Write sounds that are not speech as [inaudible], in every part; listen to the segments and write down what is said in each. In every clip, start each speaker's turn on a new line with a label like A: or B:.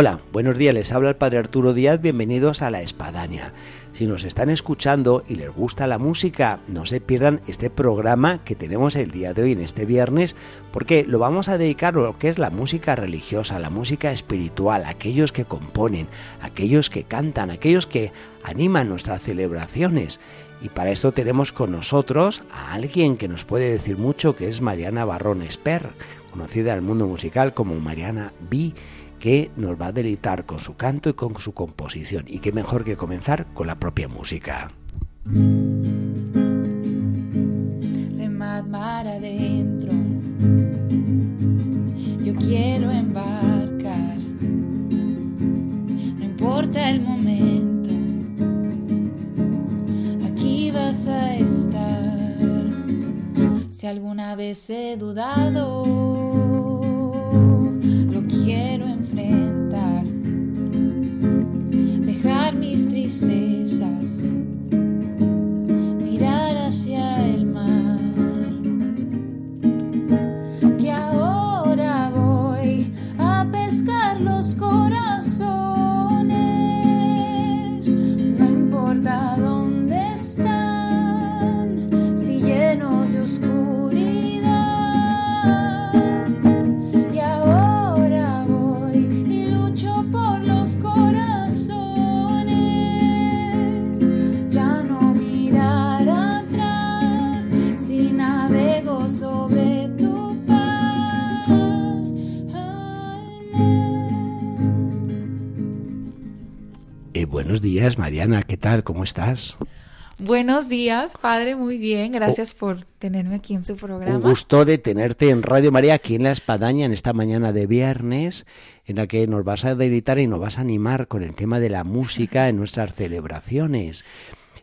A: Hola, buenos días, les habla el Padre Arturo Díaz, bienvenidos a La Espadaña. Si nos están escuchando y les gusta la música, no se pierdan este programa que tenemos el día de hoy, en este viernes, porque lo vamos a dedicar a lo que es la música religiosa, la música espiritual, aquellos que componen, aquellos que cantan, aquellos que animan nuestras celebraciones. Y para esto tenemos con nosotros a alguien que nos puede decir mucho, que es Mariana Barrón Esper, conocida el mundo musical como Mariana B que nos va a deleitar con su canto y con su composición. Y qué mejor que comenzar con la propia música.
B: Remad mar adentro, yo quiero embarcar, no importa el momento, aquí vas a estar. Si alguna vez he dudado, lo quiero enfrentar,
A: Mariana, ¿qué tal? ¿Cómo estás?
B: Buenos días, padre, muy bien. Gracias por tenerme aquí en su programa.
A: Un gusto de tenerte en Radio María, aquí en La Espadaña, en esta mañana de viernes, en la que nos vas a deleitar y nos vas a animar con el tema de la música en nuestras celebraciones.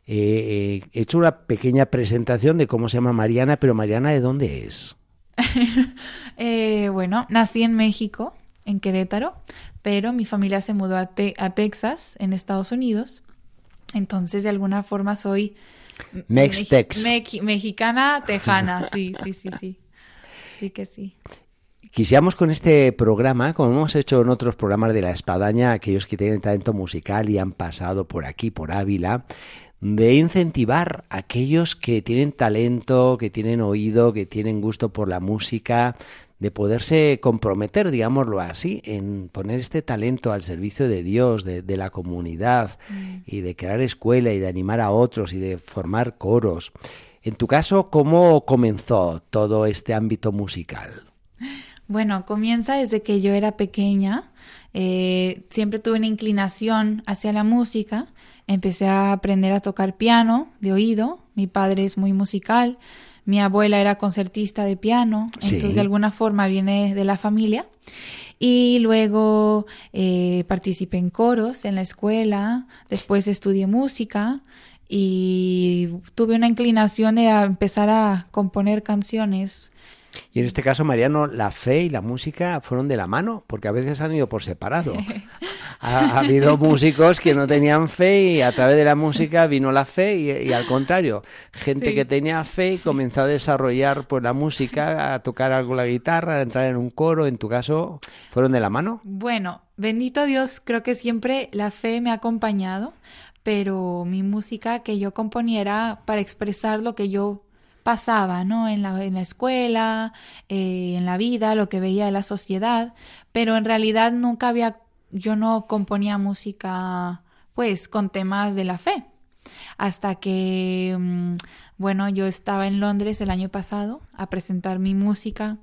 A: Eh, eh, he hecho una pequeña presentación de cómo se llama Mariana, pero Mariana, ¿de dónde es? [laughs]
B: Eh, bueno, nací en México, en Querétaro, pero mi familia se mudó a, Te- a Texas, en Estados Unidos. Entonces, de alguna forma, soy
A: Mextex.
B: mexicana tejana. Sí, sí, sí, sí. Sí que sí.
A: Quisiéramos con este programa, como hemos hecho en otros programas de La Espadaña, aquellos que tienen talento musical y han pasado por aquí, por Ávila, de incentivar a aquellos que tienen talento, que tienen oído, que tienen gusto por la música, de poderse comprometer, digámoslo así, en poner este talento al servicio de Dios, de, de la comunidad, y de crear escuela y de animar a otros y de formar coros. En tu caso, ¿cómo comenzó todo este ámbito musical?
B: Bueno, comienza desde que yo era pequeña. Eh, siempre tuve una inclinación hacia la música. Empecé a aprender a tocar piano de oído. Mi padre es muy musical. Mi abuela era concertista de piano.
A: Sí.
B: Entonces, de alguna forma, viene de la familia. Y luego eh, participé en coros en la escuela. Después estudié música. Y tuve una inclinación de a empezar a componer canciones
A: Y en este caso, Mariano, la fe y la música fueron de la mano, porque a veces han ido por separado. Ha, ha habido [laughs] músicos que no tenían fe y a través de la música vino la fe y, y al contrario, gente
B: Sí.
A: que tenía fe y comenzó a desarrollar pues la música, a tocar algo la guitarra, a entrar en un coro. En tu caso, ¿fueron de la mano?
B: Bueno, bendito Dios, creo que siempre la fe me ha acompañado, pero mi música que yo componiera para expresar lo que yo pasaba, ¿no? En la, en la escuela, eh, en la vida, lo que veía de la sociedad, pero en realidad nunca había, yo no componía música, pues, con temas de la fe. Hasta que, mm, bueno, yo estaba en Londres el año pasado a presentar mi música,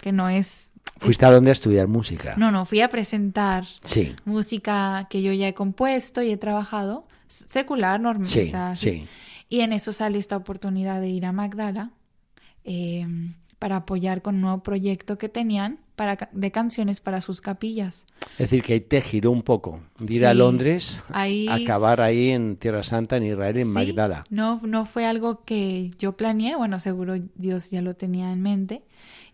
B: que no es
A: Fuiste a Londres a estudiar música.
B: no, no, fui a presentar
A: Sí,
B: música que yo ya he compuesto y he trabajado, secular, normal.
A: sí,
B: o sea,
A: sí.
B: Y en eso sale esta oportunidad de ir a Magdala eh, para apoyar con un nuevo proyecto que tenían para, de canciones para sus capillas.
A: Es decir, que ahí te giró un poco, de ir a Londres, ahí, acabar ahí en Tierra Santa, en Israel, en Magdala.
B: No, no fue algo que yo planeé, bueno, seguro Dios ya lo tenía en mente,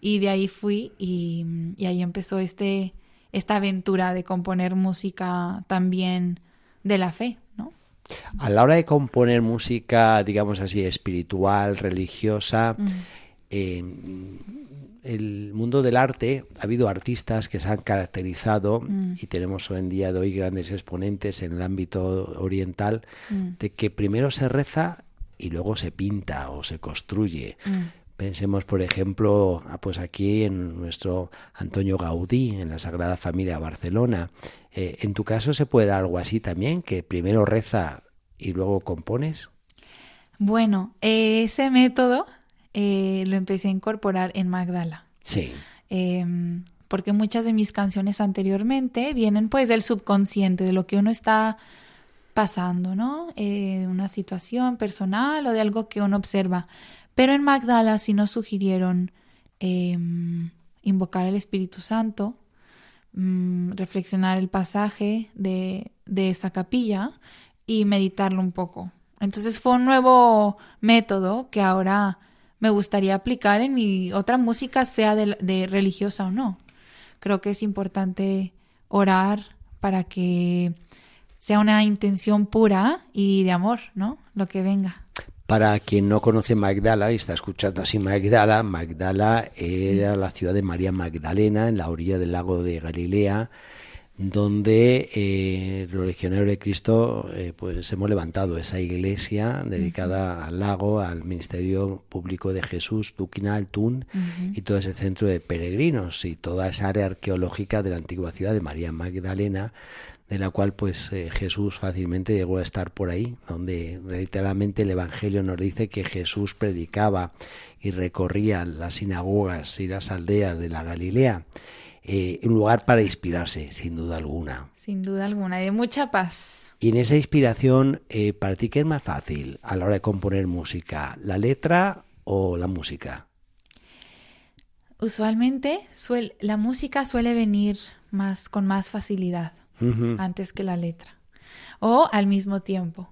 B: y de ahí fui y, y ahí empezó este, esta aventura de componer música también de la fe.
A: A la hora de componer música, digamos así, espiritual, religiosa, el mundo del arte ha habido artistas que se han caracterizado mm. y tenemos hoy en día de hoy grandes exponentes en el ámbito oriental mm. de que primero se reza y luego se pinta o se construye. Mm. Pensemos, por ejemplo, ah, pues aquí en nuestro Antonio Gaudí, en la Sagrada Familia Barcelona. Eh, ¿En tu caso se puede algo así también, que primero reza y luego compones?
B: Bueno, ese método eh, lo empecé a incorporar en Magdala.
A: Sí.
B: Em, porque muchas de mis canciones anteriormente vienen pues del subconsciente, de lo que uno está pasando, ¿no? Eh, una situación personal o de algo que uno observa. Pero en Magdala sí nos sugirieron em, invocar al Espíritu Santo, mm, reflexionar el pasaje de, de esa capilla y meditarlo un poco. Entonces fue un nuevo método que ahora me gustaría aplicar en mi otra música, sea de, religiosa o no. Creo que es importante orar para que sea una intención pura y de amor, ¿no? Lo que venga.
A: Para quien no conoce Magdala y está escuchando así Magdala, Magdala era la ciudad de María Magdalena en la orilla del lago de Galilea donde eh, los legionarios de Cristo eh, pues hemos levantado esa iglesia dedicada al lago, al ministerio público de Jesús, Tuquinal, Tun y todo ese centro de peregrinos y toda esa área arqueológica de la antigua ciudad de María Magdalena, de la cual pues eh, Jesús fácilmente llegó a estar por ahí, donde literalmente el Evangelio nos dice que Jesús predicaba y recorría las sinagogas y las aldeas de la Galilea eh, un lugar para inspirarse, sin duda alguna.
B: Sin duda alguna, de mucha paz.
A: Y en esa inspiración, eh, ¿para ti qué es más fácil a la hora de componer música? ¿La letra o la música?
B: Usualmente la música suele venir más con más facilidad antes que la letra. O al mismo tiempo.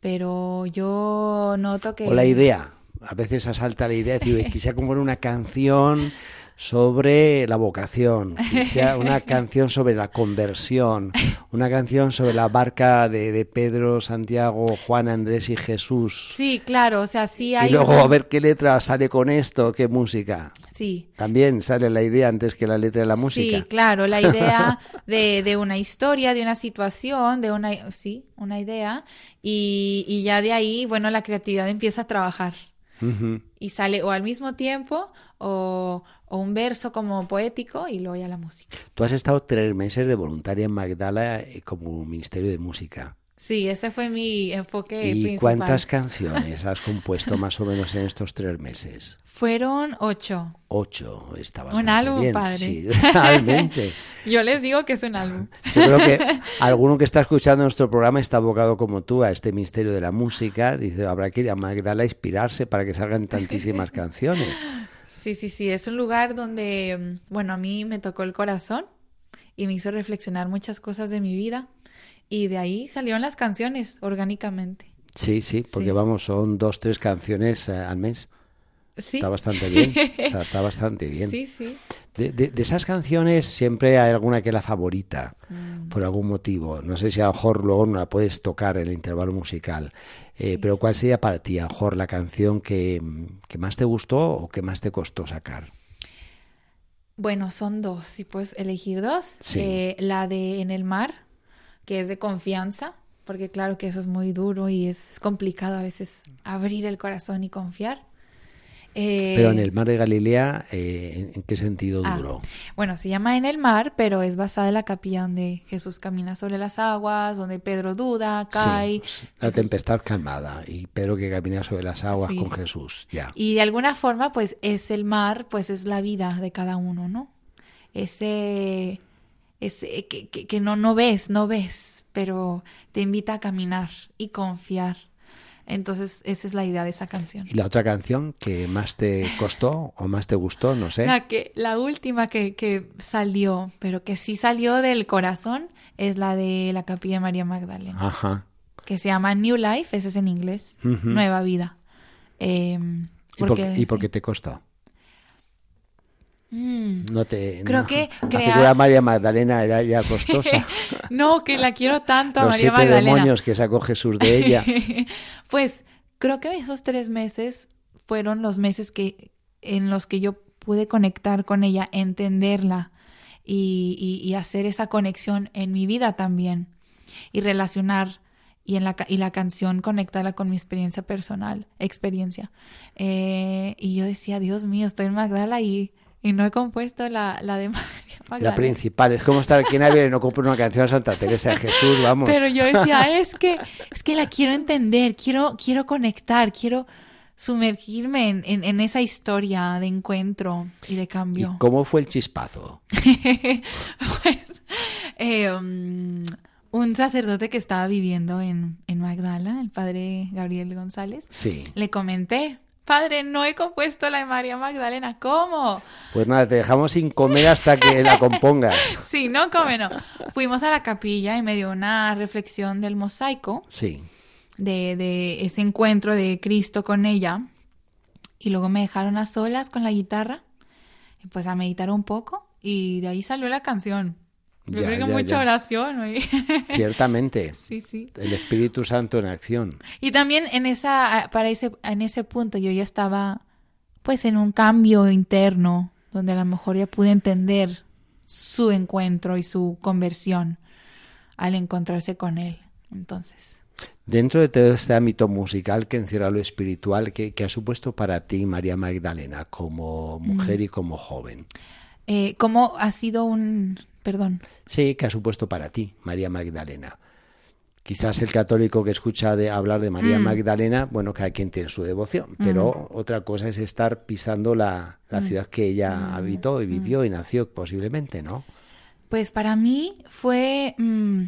B: Pero yo noto que...
A: O la idea. A veces asalta la idea de decir, quisiera componer una canción [laughs] sobre la vocación, [laughs] sea una canción sobre la conversión, una canción sobre la barca de, Pedro, Santiago, Juan, Andrés y Jesús.
B: Sí, claro, o sea, sí hay.
A: Y luego a ver qué letra sale con esto, qué música.
B: Sí.
A: También sale la idea antes que la letra de la música.
B: Sí, claro, la idea [laughs] de, de una historia, de una situación, de una, sí, una idea, y, y ya de ahí, bueno, la creatividad empieza a trabajar. Y sale o al mismo tiempo o, un verso como poético y luego ya la música.
A: Tú has estado tres meses de voluntaria en Magdala eh, como Ministerio de Música.
B: Sí, ese fue mi enfoque
A: ¿Y cuántas canciones has compuesto más o menos en estos tres meses?
B: Fueron ocho.
A: Ocho, está
B: Un álbum, padre.
A: Sí, [laughs] realmente. [laughs]
B: Yo les digo que es un álbum. [laughs]
A: Yo creo que alguno que está escuchando nuestro programa está abocado como tú a este misterio de la música. Dice, habrá que ir a Magdala a inspirarse para que salgan tantísimas canciones.
B: Sí, sí, sí, es un lugar donde, bueno, a mí me tocó el corazón y me hizo reflexionar muchas cosas de mi vida y de ahí salieron las canciones orgánicamente.
A: Sí, sí, porque vamos, son dos, tres canciones eh, al mes. Sí. Está bastante bien. o sea, está bastante [laughs] bien.
B: Sí, sí.
A: De, de, esas canciones siempre hay alguna que es la favorita, mm. por algún motivo. No sé si a lo mejor luego no la puedes tocar en el intervalo musical. Eh, pero ¿cuál sería para ti, a lo mejor, la canción que, que más te gustó o que más te costó sacar?
B: Bueno, son dos, si puedes elegir dos. Sí. Eh, la de En el mar, que es de confianza, porque claro que eso es muy duro y es complicado a veces abrir el corazón y confiar.
A: Pero en eh, el mar de Galilea, eh, ¿en qué sentido ah, duro?
B: bueno, se llama En el mar, pero es basada en la capilla donde Jesús camina sobre las aguas, donde Pedro duda, cae.
A: la tempestad calmada y Pedro que camina sobre las aguas con Jesús, ya.
B: Y de alguna forma, pues es el mar, pues es la vida de cada uno, ¿no? Ese es, eh, que, que, no, no ves, no ves, pero te invita a caminar y confiar. Entonces, esa es la idea de esa canción.
A: ¿Y la otra canción que más te costó o más te gustó? No sé.
B: La, que, la última que, que salió, pero que sí salió del corazón, es la de la Capilla de María Magdalena.
A: Ajá.
B: Que se llama New Life, ese es en inglés. Nueva vida. Em,
A: ¿Y por, qué- y por qué te costó?
B: Mm.
A: No te,
B: Creo
A: no.
B: que
A: La
B: crear-
A: figura de María Magdalena era ya costosa. [laughs]
B: No, que la quiero tanto a [laughs]
A: Los
B: María
A: siete
B: Magdalena.
A: demonios que sacó Jesús de [laughs] ella.
B: pues creo que esos tres meses fueron los meses que en los que yo pude conectar con ella, entenderla y, y- y hacer esa conexión en mi vida también y relacionar y en la y la canción conectarla con mi experiencia personal, experiencia. Eh, y yo decía, Dios mío, estoy en Magdala y, y no he compuesto la, la de [laughs] María
A: La principal. Es como estar aquí en Ávila y no comprar una canción a Santa Teresa de Jesús, vamos.
B: Pero yo decía, [laughs] es que, es que la quiero entender, quiero, quiero conectar, quiero sumergirme en, en- en esa historia de encuentro y de
A: ¿Y
B: cambio.
A: cómo fue el chispazo? [laughs]
B: pues, eh, um, un sacerdote que estaba viviendo en, en Magdala, el padre Gabriel González,
A: Sí.
B: le comenté, padre, no he compuesto la de María Magdalena, ¿cómo?
A: Pues nada, te dejamos sin comer hasta que la compongas. [laughs]
B: Sí, no, come no. Fuimos a la capilla y me dio una reflexión del mosaico.
A: Sí.
B: de, de ese encuentro de Cristo con ella. Y luego me dejaron a solas con la guitarra, y pues a meditar un poco, y de ahí salió la canción. Yo
A: Ya,
B: creo que
A: ya,
B: mucha
A: ya.
B: oración. oye. [laughs]
A: Ciertamente.
B: sí, sí.
A: El Espíritu Santo en acción.
B: Y también en esa, para ese, en ese punto yo ya estaba pues en un cambio interno, donde a lo mejor ya pude entender su encuentro y su conversión al encontrarse con él. Entonces.
A: Dentro de todo este ámbito musical que encierra lo espiritual, ¿qué, qué ha supuesto para ti María Magdalena como mujer y como joven?
B: Eh, ¿Cómo ha sido un... Perdón.
A: Sí, ¿qué ha supuesto para ti María Magdalena? Quizás el católico que escucha de hablar de María Magdalena, bueno, cada quien tiene su devoción, pero otra cosa es estar pisando la, la ciudad que ella habitó y vivió y nació posiblemente, ¿no?
B: Pues para mí fue mm,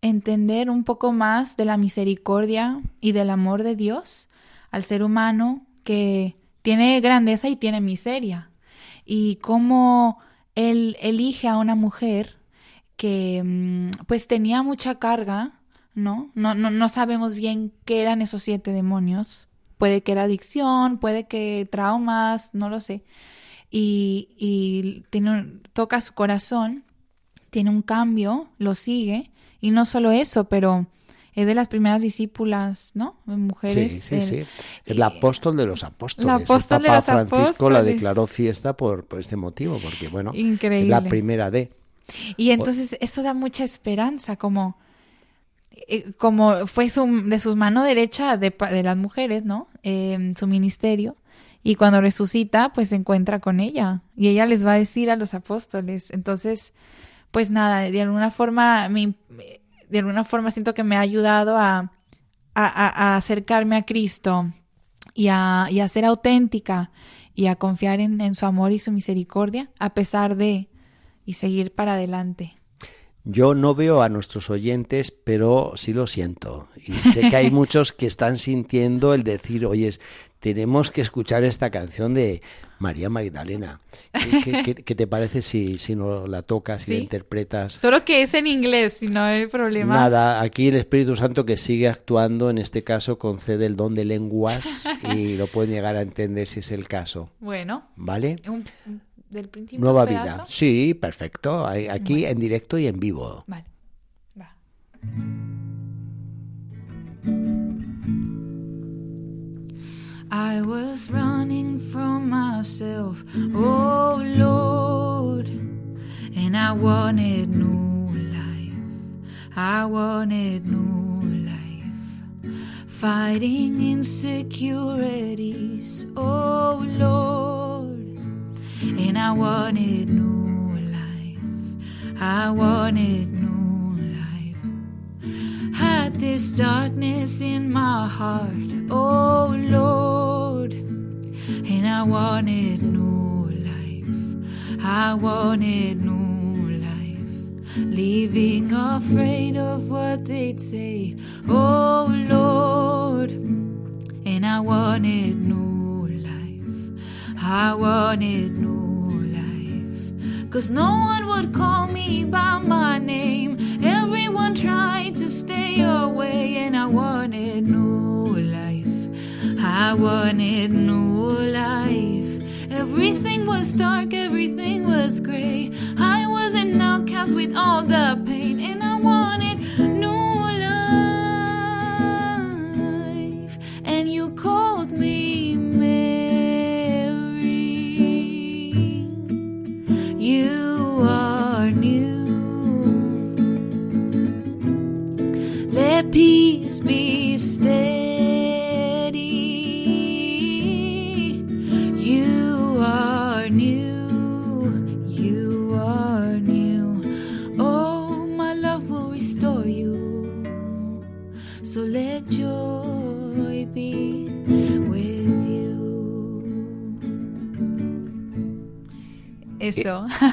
B: entender un poco más de la misericordia y del amor de Dios al ser humano que tiene grandeza y tiene miseria. Y cómo Él elige a una mujer que mm, pues tenía mucha carga, ¿no? No, no, no sabemos bien qué eran esos siete demonios. Puede que era adicción, puede que traumas, no lo sé. Y, y toca su corazón, tiene un cambio, lo sigue. Y no solo eso, pero es de las primeras discípulas, ¿no? De Mujeres.
A: sí, sí,
B: el-
A: sí. La apóstol de los apóstoles.
B: La
A: El
B: apóstol de
A: Papa
B: los
A: Francisco la declaró fiesta por, por este motivo, porque bueno, es
B: Increíble.
A: la primera de.
B: Y entonces eso da mucha esperanza, como, eh, como fue su, de su mano derecha de, de las mujeres, ¿no? Eh, su ministerio. Y cuando resucita, pues se encuentra con ella. Y ella les va a decir a los apóstoles. Entonces, pues nada, de alguna forma, me- de alguna forma siento que me ha ayudado a, a- a- a acercarme a Cristo y a, y a ser auténtica y a confiar en, en su amor y su misericordia, a pesar de, y seguir para adelante.
A: Yo no veo a nuestros oyentes, pero sí lo siento. Y sé que hay [laughs] muchos que están sintiendo el decir, oye, tenemos que escuchar esta canción de María Magdalena. ¿Qué, qué- qué- qué te parece si, si no la tocas y la
B: Sí.
A: interpretas?
B: Solo que es en inglés, si no hay problema.
A: Nada, aquí el Espíritu Santo que sigue actuando, en este caso concede el don de lenguas y lo pueden llegar a entender si es el caso.
B: Bueno,
A: ¿Vale?
B: un- del principio.
A: Nueva
B: un
A: vida. Sí, perfecto. Aquí en directo y en vivo.
B: Vale. Va. I was running from myself, oh Lord, and I wanted new life. I wanted new life. Fighting insecurities, oh Lord, and I wanted new life. I wanted new. This darkness in my heart, oh Lord, and I wanted new life. I wanted new life. leaving afraid of what they'd say. Oh Lord, and I wanted new life. I wanted new life. Cause no one would call me by my name. Tried to stay away, and I wanted new life. I wanted new life. Everything was dark, everything was gray. I was an outcast with all the pain, and I wanted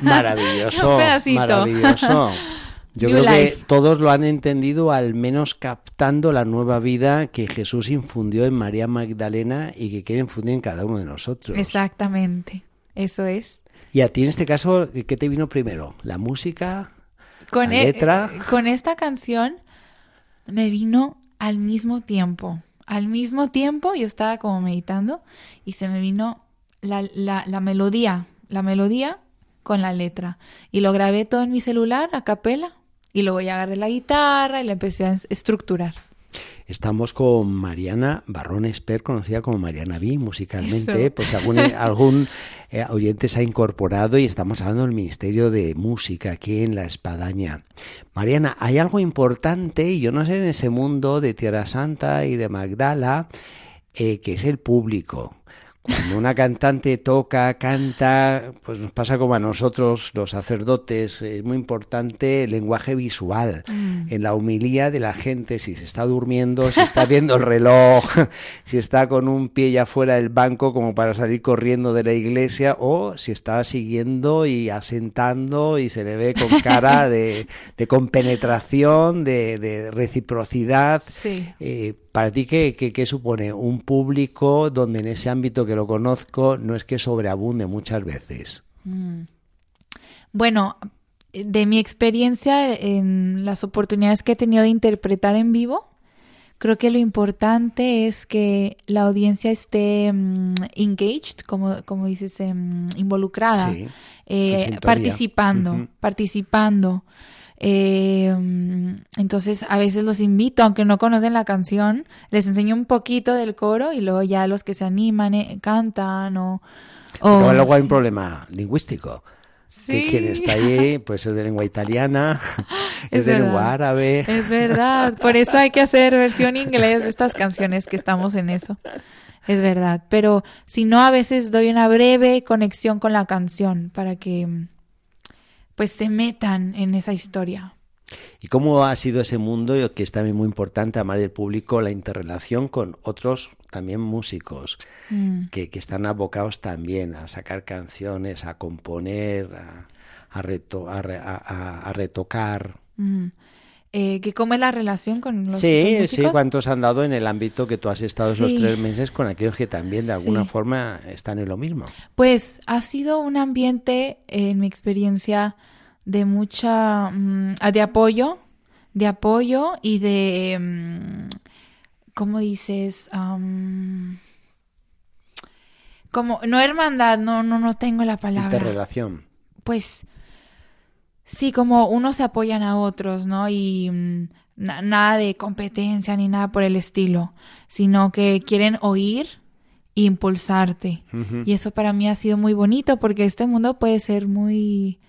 A: Maravilloso, [laughs] maravilloso. [laughs] Yo
B: New
A: creo
B: life.
A: que todos lo han entendido, al menos captando la nueva vida que Jesús infundió en María Magdalena y que quiere infundir en cada uno de nosotros.
B: Exactamente. Eso es.
A: Y a ti en este caso, ¿qué te vino primero? ¿La música?
B: Con,
A: La
B: e-
A: letra.
B: con esta canción me vino al mismo tiempo. Al mismo tiempo yo estaba como meditando y se me vino la, la, la melodía, la melodía con la letra. Y lo grabé todo en mi celular a capela y luego ya agarré la guitarra y la empecé a es- estructurar.
A: Estamos con Mariana Barrón Esper, conocida como Mariana B, musicalmente,
B: Eso.
A: pues algún, algún eh, oyente se ha incorporado y estamos hablando del Ministerio de Música aquí en La Espadaña. Mariana, hay algo importante, y yo no sé, en ese mundo de Tierra Santa y de Magdala, eh, que es el público. Cuando una cantante toca, canta, pues nos pasa como a nosotros, los sacerdotes, es muy importante el lenguaje visual, en la humilía de la gente, si se está durmiendo, si está viendo el reloj, [laughs] si está con un pie ya fuera del banco como para salir corriendo de la iglesia, o si está siguiendo y asentando y se le ve con cara de, de compenetración, de, de reciprocidad.
B: Sí.
A: Eh, ¿Para ti qué, qué- qué supone un público donde en ese ámbito que lo conozco no es que sobreabunde muchas veces?
B: Bueno, de mi experiencia en las oportunidades que he tenido de interpretar en vivo, creo que lo importante es que la audiencia esté mm, engaged, como, como dices, em, involucrada,
A: Sí,
B: eh, participando, participando. Eh, entonces a veces los invito, aunque no conocen la canción, les enseño un poquito del coro y luego ya los que se animan eh, cantan o...
A: luego hay un problema lingüístico. Que
B: Sí.
A: quien está ahí, pues es de lengua italiana, [laughs] es,
B: Es
A: de
B: verdad.
A: lengua árabe.
B: Es verdad, por eso hay que hacer versión inglés de estas canciones que estamos en eso. Es verdad, pero si no a veces doy una breve conexión con la canción para que pues se metan en esa historia.
A: ¿Y cómo ha sido ese mundo, y que es también muy importante, además del público, la interrelación con otros también músicos
B: Mm.
A: que, que están abocados también a sacar canciones, a componer, a, a, reto- a re- a- a- a retocar?
B: Mm. Eh, que ¿Cómo es la relación con los
A: Sí,
B: otros
A: sí? ¿cuántos han dado en el ámbito que tú has estado esos tres meses con aquellos que también de alguna
B: Sí.
A: forma están en lo mismo?
B: Pues ha sido un ambiente, en mi experiencia, de mucha, mm, de apoyo, de apoyo y de, mm, ¿cómo dices? Como, no hermandad, no, no, no tengo la palabra.
A: Interrelación.
B: Pues sí, como unos se apoyan a otros, ¿no? Y mm, na- nada de competencia ni nada por el estilo, sino que quieren oír e impulsarte. Y eso para mí ha sido muy bonito porque este mundo puede ser muy,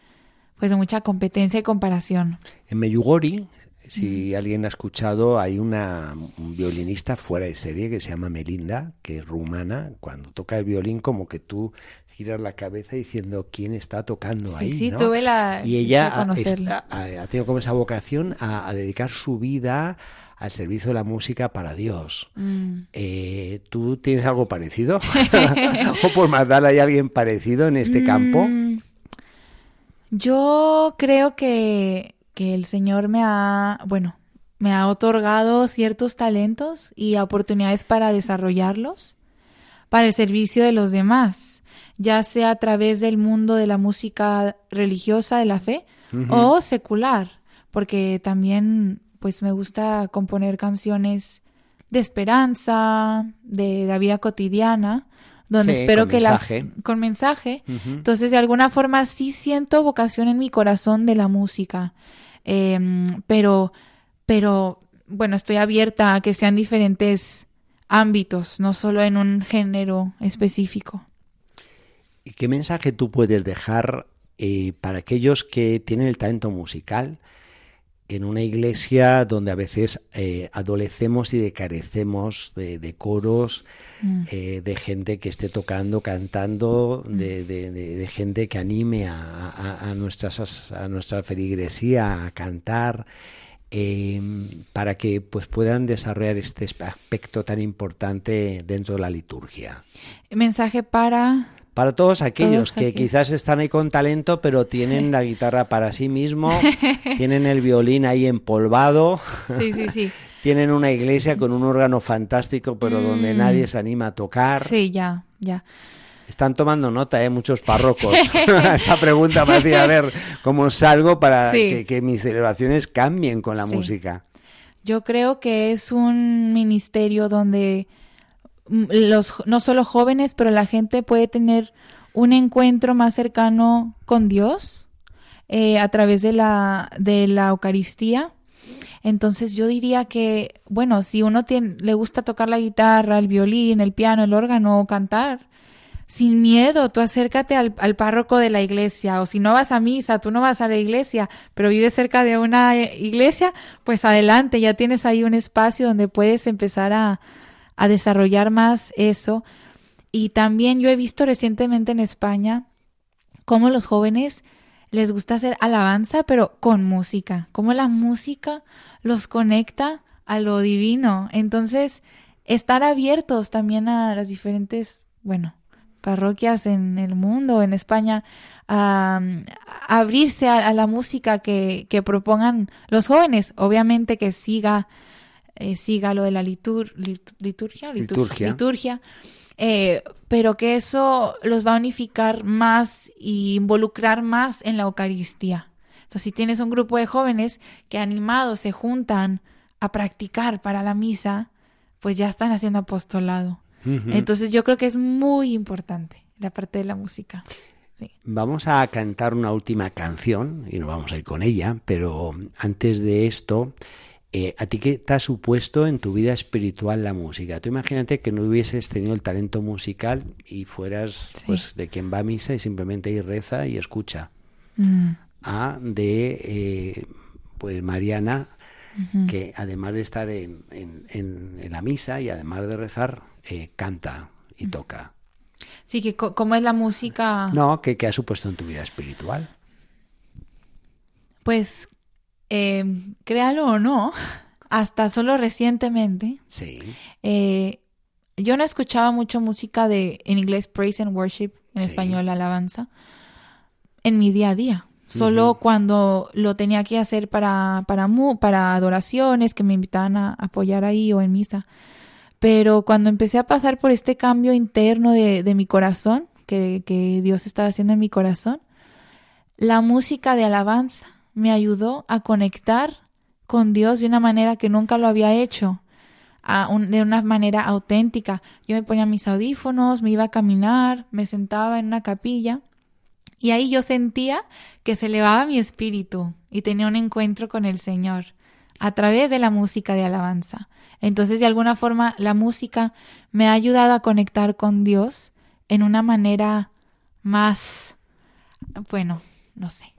B: pues de mucha competencia y comparación.
A: En Meyugori, si alguien ha escuchado, hay una un violinista fuera de serie que se llama Melinda, que es rumana. Cuando toca el violín, como que tú giras la cabeza diciendo quién está tocando
B: Sí,
A: ahí.
B: sí,
A: ¿no?
B: tuve la
A: Y ella ha,
B: conocerla.
A: está- ha- ha tenido como esa vocación a, a dedicar su vida al servicio de la música para Dios.
B: Mm.
A: Eh, ¿Tú tienes algo parecido? [laughs] ¿O por Magdala hay alguien parecido en este campo?
B: Mm, Yo creo que, que el Señor me ha, bueno, me ha otorgado ciertos talentos y oportunidades para desarrollarlos para el servicio de los demás, ya sea a través del mundo de la música religiosa de la fe o secular, porque también pues me gusta componer canciones de esperanza, de la vida cotidiana, donde espero que la con mensaje. Entonces, de alguna forma sí siento vocación en mi corazón de la música. Em, pero, pero, bueno, estoy abierta a que sean diferentes ámbitos, no solo en un género específico.
A: ¿Y qué mensaje tú puedes dejar eh, para aquellos que tienen el talento musical? en una iglesia donde a veces eh, adolecemos y decarecemos de, coros, mm. eh, de gente que esté tocando, cantando, mm. de, gente que anime a, nuestras, a nuestra feligresía a cantar, em, para que pues, puedan desarrollar este aspecto tan importante dentro de la liturgia.
B: Mensaje para
A: para todos aquellos que quizás están ahí con talento, pero tienen la guitarra para sí mismo, [laughs] tienen el violín ahí empolvado.
B: Sí, sí, sí. [laughs]
A: tienen una iglesia con un órgano fantástico, pero donde mm. nadie se anima a tocar.
B: Sí, ya, ya.
A: Están tomando nota, ¿eh? Muchos párrocos. [laughs] Esta pregunta me hacía a ver cómo salgo para que, mis celebraciones cambien con la música.
B: Yo creo que es un ministerio donde los, no solo jóvenes, pero la gente puede tener un encuentro más cercano con Dios eh, a través de la, de la Eucaristía. Entonces yo diría que, bueno, si uno tiene, le gusta tocar la guitarra, el violín, el piano, el órgano o cantar, sin miedo, tú acércate al, al, párroco de la iglesia o si no vas a misa, tú no vas a la iglesia, pero vives cerca de una eh, iglesia, pues adelante, ya tienes ahí un espacio donde puedes empezar a, a desarrollar más eso. Y también yo he visto recientemente en España cómo los jóvenes les gusta hacer alabanza, pero con música, cómo la música los conecta a lo divino. Entonces, estar abiertos también a las diferentes, bueno, parroquias en el mundo, en España, a, abrirse a, la música que, que propongan los jóvenes. Obviamente que siga eh, siga lo de la litur liturgia, liturgia, eh, pero que eso los va a unificar más y involucrar más en la Eucaristía. Entonces, si tienes un grupo de jóvenes que animados se juntan a practicar para la misa, pues ya están haciendo apostolado. Entonces, yo creo que es muy importante la parte de la música.
A: Vamos a cantar una última canción y nos vamos a ir con ella, pero antes de esto, eh, ¿A ti qué te ha supuesto en tu vida espiritual la música? Tú imagínate que no hubieses tenido el talento musical y fueras pues de quien va a misa y simplemente y reza y escucha. Mm. A de eh, pues Mariana, que además de estar en, la misa y además de rezar, eh, canta y toca.
B: Sí, que cómo es la música.
A: No, ¿qué, ¿qué ha supuesto en tu vida espiritual?
B: Pues eh, créalo o no, [laughs] hasta solo recientemente,
A: sí.
B: Eh, yo no escuchaba mucho música de en inglés praise and worship, en español alabanza, en mi día a día. Solo cuando lo tenía que hacer para, para, para adoraciones, que me invitaban a apoyar ahí o en misa. Pero cuando empecé a pasar por este cambio interno de, de mi corazón, que, que Dios estaba haciendo en mi corazón, la música de alabanza me ayudó a conectar con Dios de una manera que nunca lo había hecho, de una manera auténtica. Yo me ponía mis audífonos, me iba a caminar, me sentaba en una capilla y ahí yo sentía que se elevaba mi espíritu y tenía un encuentro con el Señor a través de la música de alabanza. Entonces, de alguna forma, la música me ha ayudado a conectar con Dios en una manera más, bueno, no sé,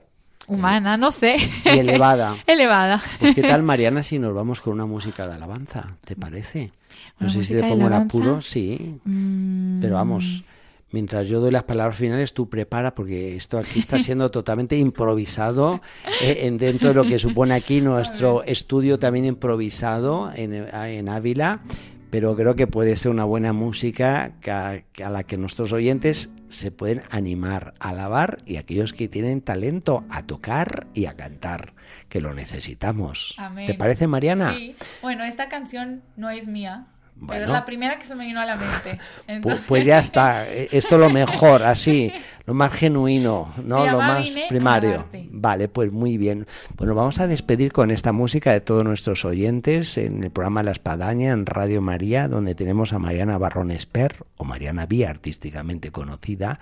B: humana, no sé.
A: Y elevada. [laughs]
B: elevada.
A: Pues qué tal, Mariana, si nos vamos con una música de alabanza, ¿te parece? No sé si te pongo el apuro, sí. Mm. Pero vamos, mientras yo doy las palabras finales, tú prepara, porque esto aquí está siendo [laughs] totalmente improvisado eh, en, dentro de lo que supone aquí [laughs] nuestro estudio también improvisado en, en Ávila pero creo que puede ser una buena música a, a, la que nuestros oyentes se pueden animar a alabar y aquellos que tienen talento a tocar y a cantar, que lo necesitamos.
C: Amén.
A: ¿Te parece, Mariana?
C: Sí. Bueno, esta canción no es mía, pero es la primera que se me vino a la mente. [laughs]
A: Entonces... Pues, ya está, e, esto es lo mejor, así, lo más genuino, no lo más primario. Vale, pues muy bien. Bueno, vamos a despedir con esta música de todos nuestros oyentes en el programa La Espadaña en Radio María, donde tenemos a Mariana Barrón Esper, o Mariana Vía, artísticamente conocida,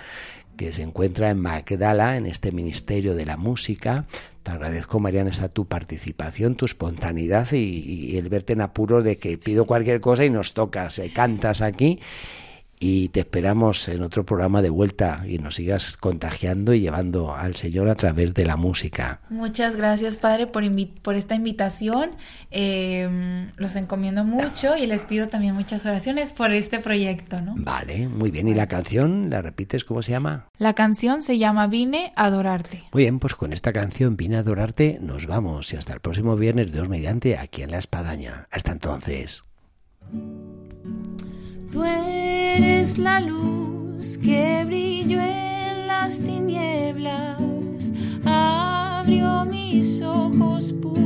A: que se encuentra en Magdala, en este Ministerio de la Música. Te agradezco, Mariana, esta tu participación, tu espontaneidad y, y el verte en apuro de que pido cualquier cosa y nos tocas, eh, cantas aquí y te esperamos en otro programa de vuelta y nos sigas contagiando y llevando al Señor a través de la música.
C: Muchas gracias, Padre, por, por esta invitación. Eh, los encomiendo mucho y les pido también muchas oraciones por este proyecto, ¿no?
A: Vale, muy bien. ¿Y la canción? ¿La repites? ¿Cómo se llama?
C: La canción se llama Vine a adorarte.
A: Muy bien, pues con esta canción Vine a adorarte nos vamos y hasta el próximo viernes, Dios mediante, aquí en La Espadaña. Hasta entonces.
B: Tú eres la luz que brilló en las tinieblas, abrió mis ojos, pude